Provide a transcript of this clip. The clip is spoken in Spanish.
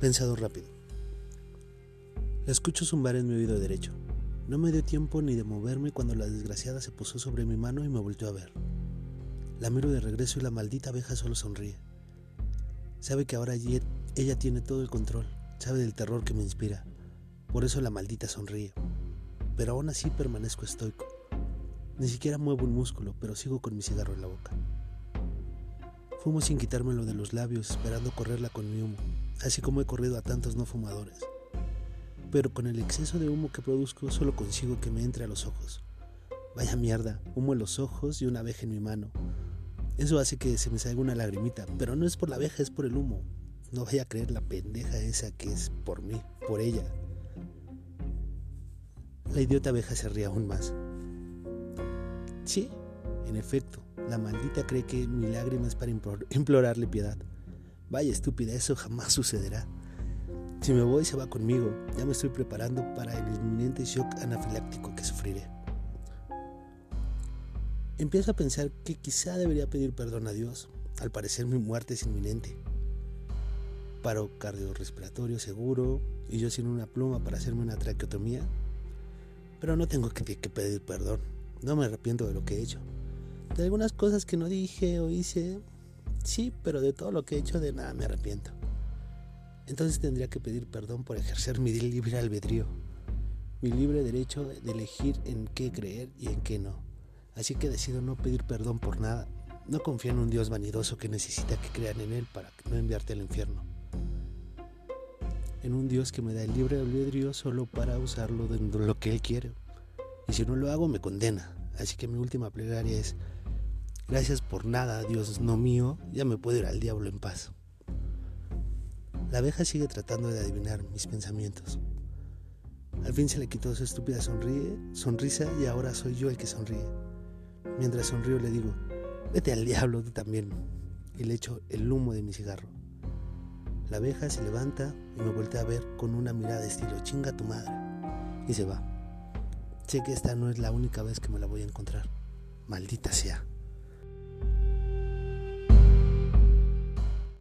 Pensador rápido. La escucho zumbar en mi oído derecho. No me dio tiempo ni de moverme cuando la desgraciada se posó sobre mi mano y me volvió a ver. La miro de regreso y la maldita abeja solo sonríe. Sabe que ahora ella tiene todo el control, sabe del terror que me inspira. Por eso la maldita sonríe. Pero aún así permanezco estoico. Ni siquiera muevo un músculo, pero sigo con mi cigarro en la boca. Fumo sin quitármelo de los labios, esperando correrla con mi humo, así como he corrido a tantos no fumadores pero con el exceso de humo que produzco solo consigo que me entre a los ojos. Vaya mierda, humo en los ojos y una abeja en mi mano. Eso hace que se me salga una lagrimita, pero no es por la abeja, es por el humo. No vaya a creer la pendeja esa que es por mí, por ella. La idiota abeja se ríe aún más. Sí, en efecto, la maldita cree que mi lágrima es para implorarle piedad. Vaya estúpida, eso jamás sucederá. Si me voy, se va conmigo. Ya me estoy preparando para el inminente shock anafiláctico que sufriré. Empiezo a pensar que quizá debería pedir perdón a Dios. Al parecer mi muerte es inminente. Paro cardiorrespiratorio seguro y yo sin una pluma para hacerme una traqueotomía. Pero no tengo que, que pedir perdón. No me arrepiento de lo que he hecho. De algunas cosas que no dije o hice, sí, pero de todo lo que he hecho de nada me arrepiento entonces tendría que pedir perdón por ejercer mi libre albedrío, mi libre derecho de elegir en qué creer y en qué no. Así que decido no pedir perdón por nada. No confío en un Dios vanidoso que necesita que crean en Él para no enviarte al infierno. En un Dios que me da el libre albedrío solo para usarlo de lo que Él quiere. Y si no lo hago, me condena. Así que mi última plegaria es, gracias por nada, Dios no mío, ya me puedo ir al diablo en paz. La abeja sigue tratando de adivinar mis pensamientos. Al fin se le quitó su estúpida sonrisa y ahora soy yo el que sonríe. Mientras sonrío le digo, vete al diablo tú también. Y le echo el humo de mi cigarro. La abeja se levanta y me voltea a ver con una mirada de estilo chinga tu madre. Y se va. Sé que esta no es la única vez que me la voy a encontrar. Maldita sea.